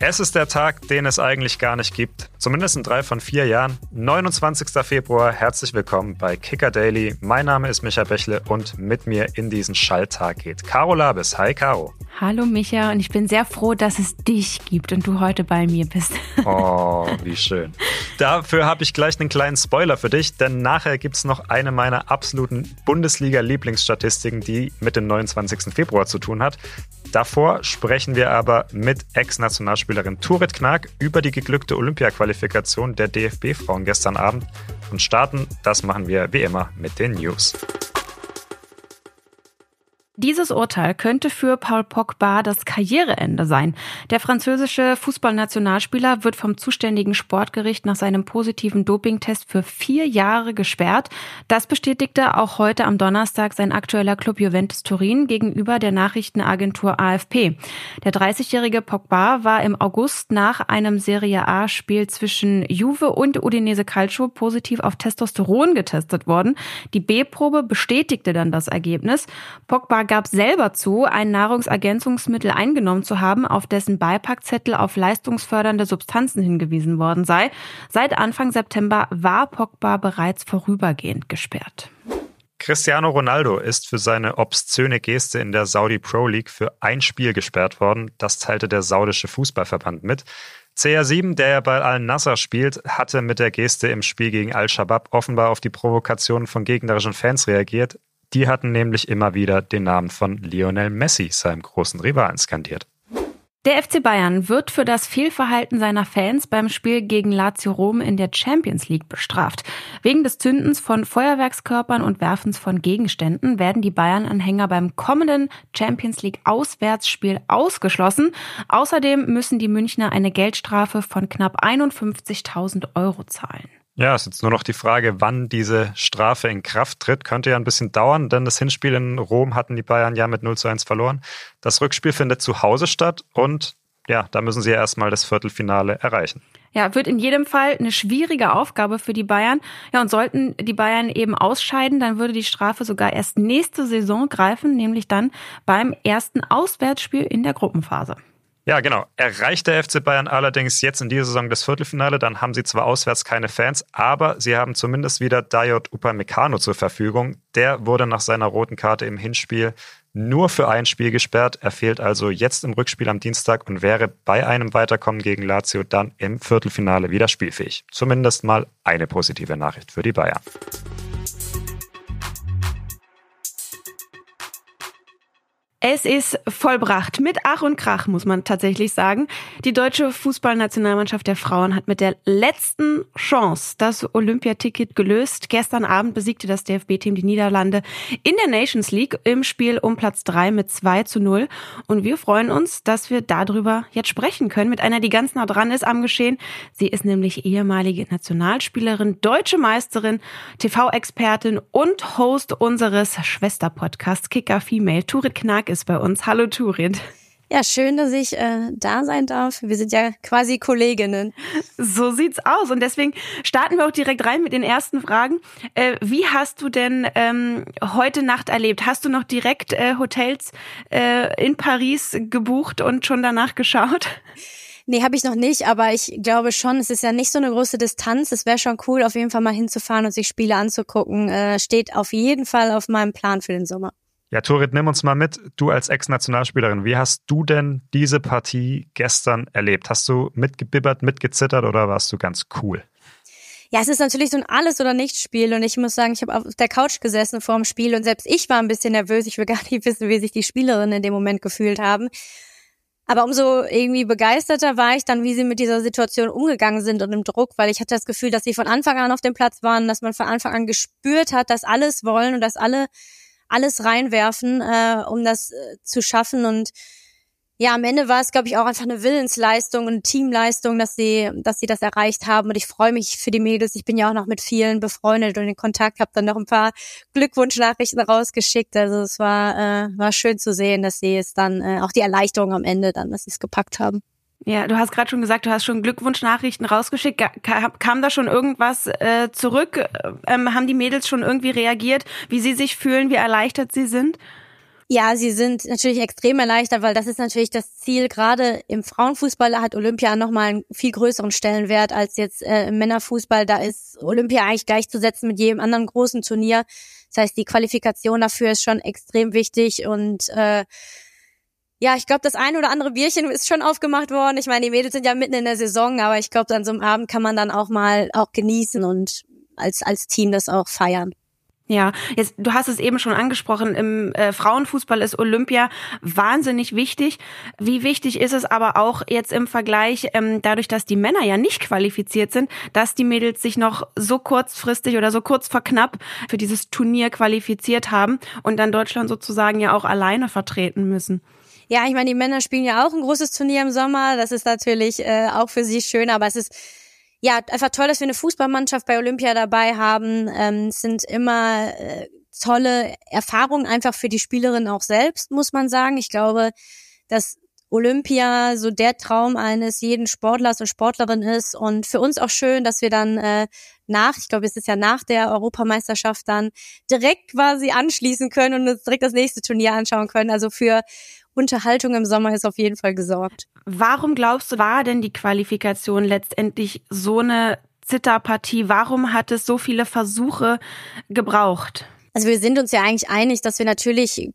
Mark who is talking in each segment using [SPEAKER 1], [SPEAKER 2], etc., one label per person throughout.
[SPEAKER 1] Es ist der Tag, den es eigentlich gar nicht gibt. Zumindest in drei von vier Jahren. 29. Februar. Herzlich willkommen bei Kicker Daily. Mein Name ist Micha Bächle und mit mir in diesen Schalltag geht Caro Labis. Hi, Caro.
[SPEAKER 2] Hallo, Micha. Und ich bin sehr froh, dass es dich gibt und du heute bei mir bist.
[SPEAKER 1] Oh, wie schön. Dafür habe ich gleich einen kleinen Spoiler für dich, denn nachher gibt es noch eine meiner absoluten Bundesliga-Lieblingsstatistiken, die mit dem 29. Februar zu tun hat. Davor sprechen wir aber mit Ex-Nationalspielerin Turit Knack über die geglückte Olympia-Qualifikation der DFB-Frauen gestern Abend und starten, das machen wir wie immer mit den News.
[SPEAKER 2] Dieses Urteil könnte für Paul Pogba das Karriereende sein. Der französische Fußballnationalspieler wird vom zuständigen Sportgericht nach seinem positiven Dopingtest für vier Jahre gesperrt. Das bestätigte auch heute am Donnerstag sein aktueller Club Juventus Turin gegenüber der Nachrichtenagentur AFP. Der 30-jährige Pogba war im August nach einem Serie A-Spiel zwischen Juve und Udinese Calcio positiv auf Testosteron getestet worden. Die B-Probe bestätigte dann das Ergebnis. Pogba gab selber zu, ein Nahrungsergänzungsmittel eingenommen zu haben, auf dessen Beipackzettel auf leistungsfördernde Substanzen hingewiesen worden sei. Seit Anfang September war Pogba bereits vorübergehend gesperrt.
[SPEAKER 1] Cristiano Ronaldo ist für seine obszöne Geste in der Saudi Pro League für ein Spiel gesperrt worden. Das teilte der saudische Fußballverband mit. CR7, der ja bei Al-Nasser spielt, hatte mit der Geste im Spiel gegen Al-Shabaab offenbar auf die Provokationen von gegnerischen Fans reagiert. Die hatten nämlich immer wieder den Namen von Lionel Messi, seinem großen Rivalen, skandiert.
[SPEAKER 2] Der FC Bayern wird für das Fehlverhalten seiner Fans beim Spiel gegen Lazio Rom in der Champions League bestraft. Wegen des Zündens von Feuerwerkskörpern und Werfens von Gegenständen werden die Bayern-Anhänger beim kommenden Champions League Auswärtsspiel ausgeschlossen. Außerdem müssen die Münchner eine Geldstrafe von knapp 51.000 Euro zahlen.
[SPEAKER 1] Ja, ist jetzt nur noch die Frage, wann diese Strafe in Kraft tritt. Könnte ja ein bisschen dauern, denn das Hinspiel in Rom hatten die Bayern ja mit 0 zu 1 verloren. Das Rückspiel findet zu Hause statt und ja, da müssen sie ja erstmal das Viertelfinale erreichen.
[SPEAKER 2] Ja, wird in jedem Fall eine schwierige Aufgabe für die Bayern. Ja, und sollten die Bayern eben ausscheiden, dann würde die Strafe sogar erst nächste Saison greifen, nämlich dann beim ersten Auswärtsspiel in der Gruppenphase.
[SPEAKER 1] Ja, genau. Erreicht der FC Bayern allerdings jetzt in dieser Saison das Viertelfinale, dann haben sie zwar auswärts keine Fans, aber sie haben zumindest wieder Dayot Upamecano zur Verfügung. Der wurde nach seiner roten Karte im Hinspiel nur für ein Spiel gesperrt. Er fehlt also jetzt im Rückspiel am Dienstag und wäre bei einem Weiterkommen gegen Lazio dann im Viertelfinale wieder spielfähig. Zumindest mal eine positive Nachricht für die Bayern.
[SPEAKER 2] Es ist vollbracht. Mit Ach und Krach, muss man tatsächlich sagen. Die deutsche Fußballnationalmannschaft der Frauen hat mit der letzten Chance das Olympiaticket gelöst. Gestern Abend besiegte das DFB-Team die Niederlande in der Nations League im Spiel um Platz drei mit 2 zu 0. Und wir freuen uns, dass wir darüber jetzt sprechen können mit einer, die ganz nah dran ist am Geschehen. Sie ist nämlich ehemalige Nationalspielerin, deutsche Meisterin, TV-Expertin und Host unseres Schwesterpodcasts Kicker Female, Turit Knack ist bei uns. Hallo Turin.
[SPEAKER 3] Ja, schön, dass ich äh, da sein darf. Wir sind ja quasi Kolleginnen.
[SPEAKER 2] So sieht's aus. Und deswegen starten wir auch direkt rein mit den ersten Fragen. Äh, wie hast du denn ähm, heute Nacht erlebt? Hast du noch direkt äh, Hotels äh, in Paris gebucht und schon danach geschaut?
[SPEAKER 3] Nee, habe ich noch nicht, aber ich glaube schon, es ist ja nicht so eine große Distanz. Es wäre schon cool, auf jeden Fall mal hinzufahren und sich Spiele anzugucken. Äh, steht auf jeden Fall auf meinem Plan für den Sommer.
[SPEAKER 1] Ja, Turit, nimm uns mal mit. Du als Ex-Nationalspielerin, wie hast du denn diese Partie gestern erlebt? Hast du mitgebibbert, mitgezittert oder warst du ganz cool?
[SPEAKER 3] Ja, es ist natürlich so ein Alles- oder Nichts-Spiel und ich muss sagen, ich habe auf der Couch gesessen vor dem Spiel und selbst ich war ein bisschen nervös. Ich will gar nicht wissen, wie sich die Spielerinnen in dem Moment gefühlt haben. Aber umso irgendwie begeisterter war ich dann, wie sie mit dieser Situation umgegangen sind und im Druck, weil ich hatte das Gefühl, dass sie von Anfang an auf dem Platz waren, dass man von Anfang an gespürt hat, dass alles wollen und dass alle alles reinwerfen, äh, um das äh, zu schaffen. Und ja, am Ende war es, glaube ich, auch einfach eine Willensleistung und Teamleistung, dass sie, dass sie das erreicht haben. Und ich freue mich für die Mädels. Ich bin ja auch noch mit vielen befreundet und in Kontakt, habe dann noch ein paar Glückwunschnachrichten rausgeschickt. Also es war, äh, war schön zu sehen, dass sie es dann, äh, auch die Erleichterung am Ende dann, dass sie es gepackt haben.
[SPEAKER 2] Ja, du hast gerade schon gesagt, du hast schon Glückwunschnachrichten rausgeschickt. Kam, da schon irgendwas äh, zurück? Ähm, haben die Mädels schon irgendwie reagiert, wie sie sich fühlen, wie erleichtert sie sind?
[SPEAKER 3] Ja, sie sind natürlich extrem erleichtert, weil das ist natürlich das Ziel. Gerade im Frauenfußball hat Olympia nochmal einen viel größeren Stellenwert als jetzt äh, im Männerfußball. Da ist Olympia eigentlich gleichzusetzen mit jedem anderen großen Turnier. Das heißt, die Qualifikation dafür ist schon extrem wichtig und äh, ja, ich glaube, das eine oder andere Bierchen ist schon aufgemacht worden. Ich meine, die Mädels sind ja mitten in der Saison, aber ich glaube, an so einem Abend kann man dann auch mal auch genießen und als, als Team das auch feiern.
[SPEAKER 2] Ja, jetzt, du hast es eben schon angesprochen, im äh, Frauenfußball ist Olympia wahnsinnig wichtig. Wie wichtig ist es aber auch jetzt im Vergleich, ähm, dadurch, dass die Männer ja nicht qualifiziert sind, dass die Mädels sich noch so kurzfristig oder so kurz vor knapp für dieses Turnier qualifiziert haben und dann Deutschland sozusagen ja auch alleine vertreten müssen.
[SPEAKER 3] Ja, ich meine, die Männer spielen ja auch ein großes Turnier im Sommer. Das ist natürlich äh, auch für sie schön, aber es ist ja einfach toll, dass wir eine Fußballmannschaft bei Olympia dabei haben. Ähm, es sind immer äh, tolle Erfahrungen einfach für die Spielerin auch selbst, muss man sagen. Ich glaube, dass Olympia so der Traum eines jeden Sportlers und Sportlerin ist und für uns auch schön, dass wir dann äh, nach, ich glaube, es ist ja nach der Europameisterschaft dann direkt quasi anschließen können und uns direkt das nächste Turnier anschauen können. Also für Unterhaltung im Sommer ist auf jeden Fall gesorgt.
[SPEAKER 2] Warum glaubst du, war denn die Qualifikation letztendlich so eine Zitterpartie? Warum hat es so viele Versuche gebraucht?
[SPEAKER 3] Also wir sind uns ja eigentlich einig, dass wir natürlich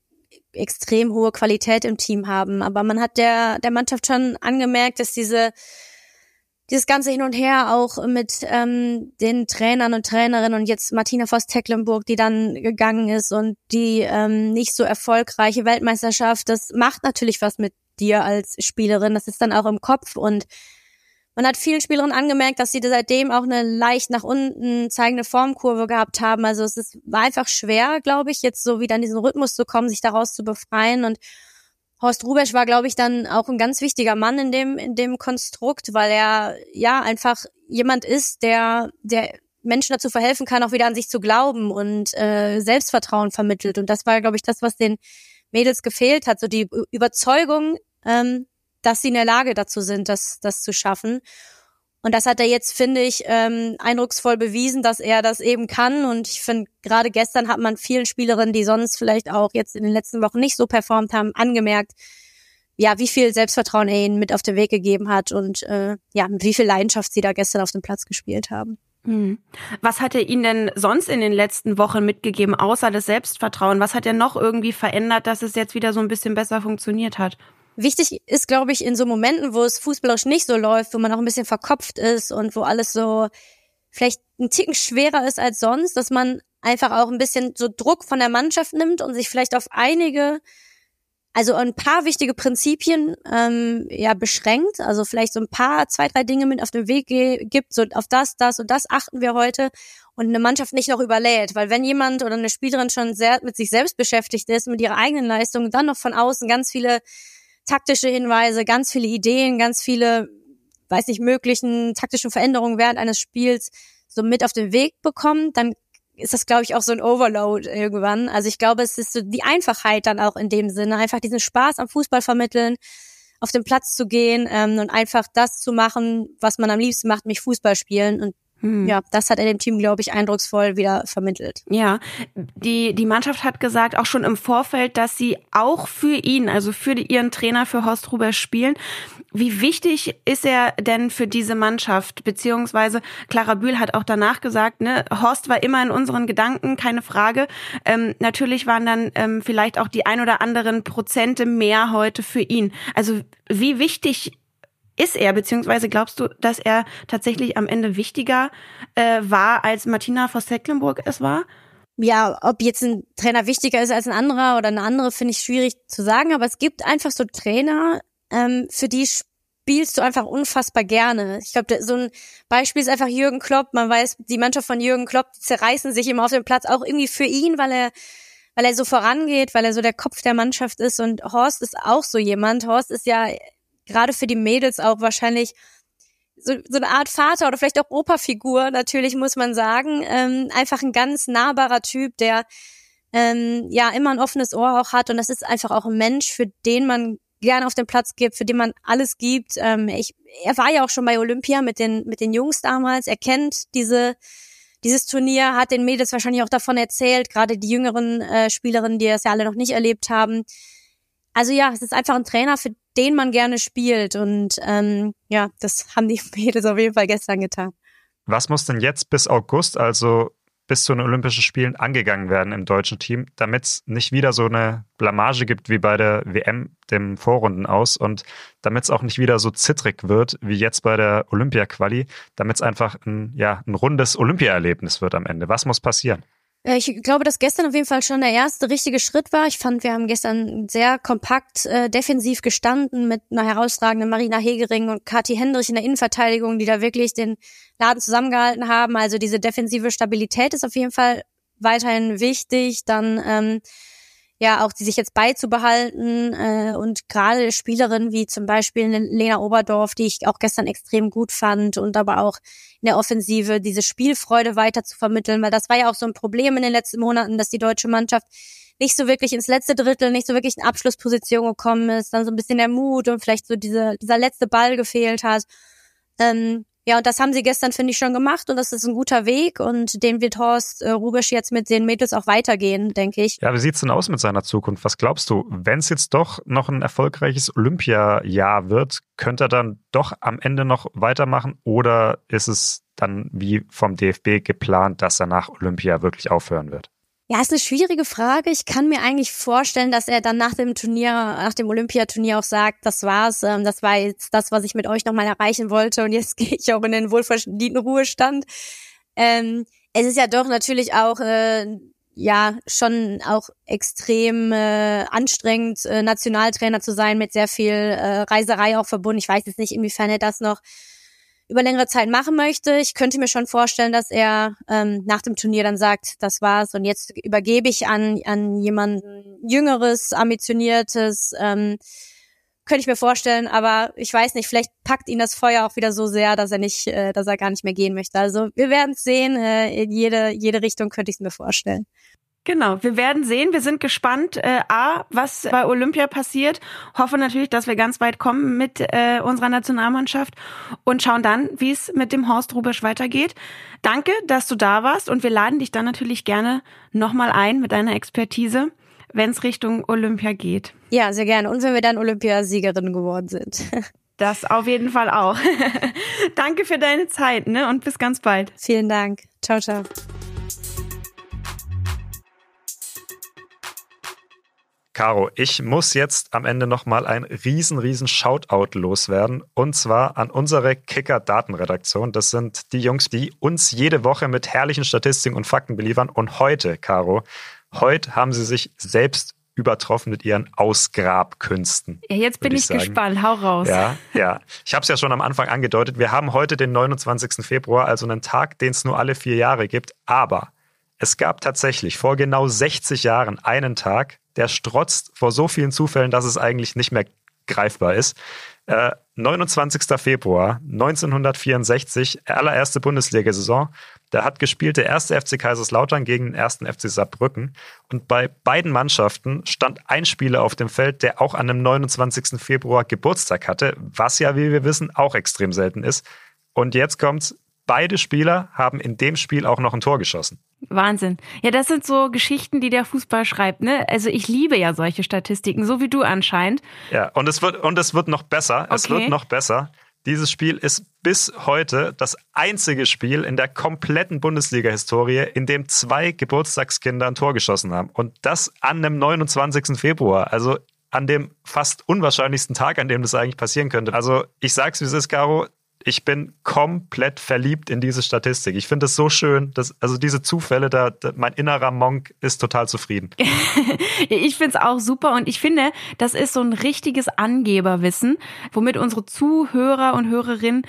[SPEAKER 3] extrem hohe Qualität im Team haben. Aber man hat der, der Mannschaft schon angemerkt, dass diese dieses ganze Hin und Her auch mit ähm, den Trainern und Trainerinnen und jetzt Martina Voss-Tecklenburg, die dann gegangen ist und die ähm, nicht so erfolgreiche Weltmeisterschaft, das macht natürlich was mit dir als Spielerin. Das ist dann auch im Kopf und man hat vielen Spielerinnen angemerkt, dass sie seitdem auch eine leicht nach unten zeigende Formkurve gehabt haben. Also es ist, war einfach schwer, glaube ich, jetzt so wieder in diesen Rhythmus zu kommen, sich daraus zu befreien und Horst Rubesch war, glaube ich, dann auch ein ganz wichtiger Mann in dem, in dem Konstrukt, weil er ja einfach jemand ist, der, der Menschen dazu verhelfen kann, auch wieder an sich zu glauben und äh, Selbstvertrauen vermittelt. Und das war, glaube ich, das, was den Mädels gefehlt hat, so die Überzeugung, ähm, dass sie in der Lage dazu sind, das, das zu schaffen. Und das hat er jetzt, finde ich, ähm, eindrucksvoll bewiesen, dass er das eben kann. Und ich finde, gerade gestern hat man vielen Spielerinnen, die sonst vielleicht auch jetzt in den letzten Wochen nicht so performt haben, angemerkt, ja, wie viel Selbstvertrauen er ihnen mit auf den Weg gegeben hat und äh, ja, wie viel Leidenschaft sie da gestern auf dem Platz gespielt haben.
[SPEAKER 2] Hm. Was hat er Ihnen denn sonst in den letzten Wochen mitgegeben, außer das Selbstvertrauen? Was hat er noch irgendwie verändert, dass es jetzt wieder so ein bisschen besser funktioniert hat?
[SPEAKER 3] Wichtig ist, glaube ich, in so Momenten, wo es fußballerisch nicht so läuft, wo man auch ein bisschen verkopft ist und wo alles so vielleicht ein Ticken schwerer ist als sonst, dass man einfach auch ein bisschen so Druck von der Mannschaft nimmt und sich vielleicht auf einige, also ein paar wichtige Prinzipien ähm, ja beschränkt, also vielleicht so ein paar, zwei, drei Dinge mit auf den Weg gibt, so auf das, das und das achten wir heute und eine Mannschaft nicht noch überlädt, weil wenn jemand oder eine Spielerin schon sehr mit sich selbst beschäftigt ist, mit ihrer eigenen Leistung, dann noch von außen ganz viele taktische Hinweise, ganz viele Ideen, ganz viele, weiß nicht, möglichen taktischen Veränderungen während eines Spiels so mit auf den Weg bekommen, dann ist das, glaube ich, auch so ein Overload irgendwann. Also ich glaube, es ist so die Einfachheit dann auch in dem Sinne, einfach diesen Spaß am Fußball vermitteln, auf den Platz zu gehen ähm, und einfach das zu machen, was man am liebsten macht, mich Fußball spielen. Und hm. Ja, das hat er dem Team, glaube ich, eindrucksvoll wieder vermittelt.
[SPEAKER 2] Ja, die, die Mannschaft hat gesagt, auch schon im Vorfeld, dass sie auch für ihn, also für die, ihren Trainer, für Horst Ruber spielen. Wie wichtig ist er denn für diese Mannschaft? Beziehungsweise Clara Bühl hat auch danach gesagt, ne, Horst war immer in unseren Gedanken, keine Frage. Ähm, natürlich waren dann ähm, vielleicht auch die ein oder anderen Prozente mehr heute für ihn. Also wie wichtig ist er, beziehungsweise glaubst du, dass er tatsächlich am Ende wichtiger äh, war, als Martina Voss-Tecklenburg es war?
[SPEAKER 3] Ja, ob jetzt ein Trainer wichtiger ist als ein anderer oder eine andere, finde ich schwierig zu sagen, aber es gibt einfach so Trainer, ähm, für die spielst du einfach unfassbar gerne. Ich glaube, so ein Beispiel ist einfach Jürgen Klopp. Man weiß, die Mannschaft von Jürgen Klopp zerreißen sich immer auf dem Platz, auch irgendwie für ihn, weil er weil er so vorangeht, weil er so der Kopf der Mannschaft ist und Horst ist auch so jemand. Horst ist ja gerade für die Mädels auch wahrscheinlich so, so eine Art Vater oder vielleicht auch Operfigur, natürlich muss man sagen. Ähm, einfach ein ganz nahbarer Typ, der ähm, ja immer ein offenes Ohr auch hat und das ist einfach auch ein Mensch, für den man gerne auf den Platz gibt, für den man alles gibt. Ähm, ich, er war ja auch schon bei Olympia mit den mit den Jungs damals. Er kennt diese dieses Turnier hat den Mädels wahrscheinlich auch davon erzählt, gerade die jüngeren äh, Spielerinnen, die das ja alle noch nicht erlebt haben. Also ja, es ist einfach ein Trainer, für den man gerne spielt. Und ähm, ja, das haben die Mädels auf jeden Fall gestern getan.
[SPEAKER 1] Was muss denn jetzt bis August, also bis zu den Olympischen Spielen angegangen werden im deutschen Team, damit es nicht wieder so eine Blamage gibt wie bei der WM, dem Vorrunden aus und damit es auch nicht wieder so zittrig wird wie jetzt bei der Olympia-Quali, damit es einfach ein, ja, ein rundes Olympia-Erlebnis wird am Ende. Was muss passieren?
[SPEAKER 3] Äh, ich glaube, dass gestern auf jeden Fall schon der erste richtige Schritt war. Ich fand, wir haben gestern sehr kompakt äh, defensiv gestanden mit einer herausragenden Marina Hegering und Kathi Hendrich in der Innenverteidigung, die da wirklich den Laden zusammengehalten haben. Also diese defensive Stabilität ist auf jeden Fall weiterhin wichtig. Dann ähm, ja auch die sich jetzt beizubehalten äh, und gerade Spielerinnen wie zum Beispiel Lena Oberdorf, die ich auch gestern extrem gut fand und aber auch in der Offensive diese Spielfreude weiter zu vermitteln, weil das war ja auch so ein Problem in den letzten Monaten, dass die deutsche Mannschaft nicht so wirklich ins letzte Drittel, nicht so wirklich in Abschlussposition gekommen ist, dann so ein bisschen der Mut und vielleicht so diese, dieser letzte Ball gefehlt hat. Ähm, ja, und das haben sie gestern, finde ich, schon gemacht und das ist ein guter Weg und den wird Horst äh, Rubisch jetzt mit den Mädels auch weitergehen, denke ich.
[SPEAKER 1] Ja, wie sieht's denn aus mit seiner Zukunft? Was glaubst du, wenn es jetzt doch noch ein erfolgreiches Olympiajahr wird, könnte er dann doch am Ende noch weitermachen oder ist es dann wie vom DFB geplant, dass er nach Olympia wirklich aufhören wird?
[SPEAKER 3] Ja, ist eine schwierige Frage. Ich kann mir eigentlich vorstellen, dass er dann nach dem Turnier, nach dem Olympiaturnier auch sagt, das war's, ähm, das war jetzt das, was ich mit euch nochmal erreichen wollte und jetzt gehe ich auch in den wohlverdienten Ruhestand. Ähm, es ist ja doch natürlich auch äh, ja schon auch extrem äh, anstrengend, äh, Nationaltrainer zu sein mit sehr viel äh, Reiserei auch verbunden. Ich weiß jetzt nicht, inwiefern er das noch über längere Zeit machen möchte. Ich könnte mir schon vorstellen, dass er ähm, nach dem Turnier dann sagt, das war's und jetzt übergebe ich an, an jemanden Jüngeres, Ambitioniertes. Ähm, könnte ich mir vorstellen, aber ich weiß nicht, vielleicht packt ihn das Feuer auch wieder so sehr, dass er nicht, äh, dass er gar nicht mehr gehen möchte. Also wir werden es sehen. Äh, in jede, jede Richtung könnte ich es mir vorstellen.
[SPEAKER 2] Genau, wir werden sehen. Wir sind gespannt, äh, A, was bei Olympia passiert. Hoffe natürlich, dass wir ganz weit kommen mit äh, unserer Nationalmannschaft und schauen dann, wie es mit dem Horst Rubisch weitergeht. Danke, dass du da warst und wir laden dich dann natürlich gerne nochmal ein mit deiner Expertise, wenn es Richtung Olympia geht.
[SPEAKER 3] Ja, sehr gerne. Und wenn wir dann Olympiasiegerin geworden sind.
[SPEAKER 2] Das auf jeden Fall auch. Danke für deine Zeit, ne? Und bis ganz bald.
[SPEAKER 3] Vielen Dank. Ciao, ciao.
[SPEAKER 1] Caro, ich muss jetzt am Ende nochmal ein riesen, riesen Shoutout loswerden. Und zwar an unsere Kicker-Datenredaktion. Das sind die Jungs, die uns jede Woche mit herrlichen Statistiken und Fakten beliefern. Und heute, Caro, heute haben sie sich selbst übertroffen mit ihren Ausgrabkünsten.
[SPEAKER 2] Ja, jetzt bin ich, ich gespannt. Hau raus.
[SPEAKER 1] Ja, ja. Ich habe es ja schon am Anfang angedeutet. Wir haben heute den 29. Februar, also einen Tag, den es nur alle vier Jahre gibt. Aber es gab tatsächlich vor genau 60 Jahren einen Tag, der strotzt vor so vielen Zufällen, dass es eigentlich nicht mehr greifbar ist. Äh, 29. Februar 1964, allererste Bundesliga-Saison. Da hat gespielt der erste FC Kaiserslautern gegen den ersten FC Saarbrücken. Und bei beiden Mannschaften stand ein Spieler auf dem Feld, der auch an dem 29. Februar Geburtstag hatte, was ja, wie wir wissen, auch extrem selten ist. Und jetzt kommt's. Beide Spieler haben in dem Spiel auch noch ein Tor geschossen.
[SPEAKER 2] Wahnsinn. Ja, das sind so Geschichten, die der Fußball schreibt, ne? Also ich liebe ja solche Statistiken, so wie du anscheinend.
[SPEAKER 1] Ja, und es wird, und es wird noch besser. Okay. Es wird noch besser. Dieses Spiel ist bis heute das einzige Spiel in der kompletten Bundesliga-Historie, in dem zwei Geburtstagskinder ein Tor geschossen haben. Und das an dem 29. Februar. Also an dem fast unwahrscheinlichsten Tag, an dem das eigentlich passieren könnte. Also ich sag's wie es ist, Caro, ich bin komplett verliebt in diese Statistik. Ich finde es so schön, dass also diese Zufälle, da, da mein innerer Monk ist total zufrieden.
[SPEAKER 2] ich finde es auch super und ich finde, das ist so ein richtiges Angeberwissen, womit unsere Zuhörer und Hörerinnen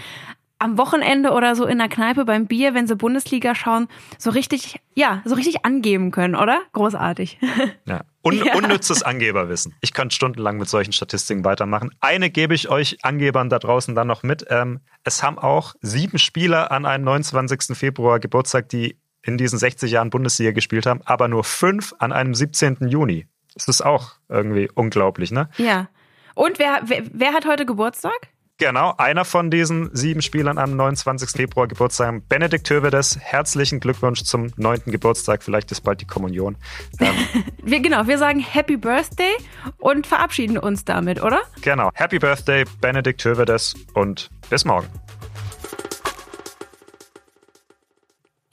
[SPEAKER 2] am Wochenende oder so in der Kneipe beim Bier, wenn sie Bundesliga schauen, so richtig, ja, so richtig angeben können, oder? Großartig.
[SPEAKER 1] Ja. Un ja. Unnützes Angeberwissen. Ich könnte stundenlang mit solchen Statistiken weitermachen. Eine gebe ich euch Angebern da draußen dann noch mit. Ähm, es haben auch sieben Spieler an einem 29. Februar Geburtstag, die in diesen 60 Jahren Bundesliga gespielt haben, aber nur fünf an einem 17. Juni. Das ist auch irgendwie unglaublich, ne?
[SPEAKER 2] Ja. Und wer, wer, wer hat heute Geburtstag?
[SPEAKER 1] Genau, einer von diesen sieben Spielern am 29. Februar Geburtstag. Benedikt Hövedes, herzlichen Glückwunsch zum neunten Geburtstag. Vielleicht ist bald die Kommunion.
[SPEAKER 2] Ähm. wir, genau, wir sagen Happy Birthday und verabschieden uns damit, oder?
[SPEAKER 1] Genau, Happy Birthday, Benedikt Hövedes und bis morgen.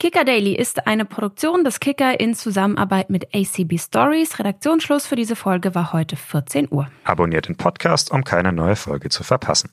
[SPEAKER 2] Kicker Daily ist eine Produktion des Kicker in Zusammenarbeit mit ACB Stories. Redaktionsschluss für diese Folge war heute 14 Uhr.
[SPEAKER 1] Abonniert den Podcast, um keine neue Folge zu verpassen.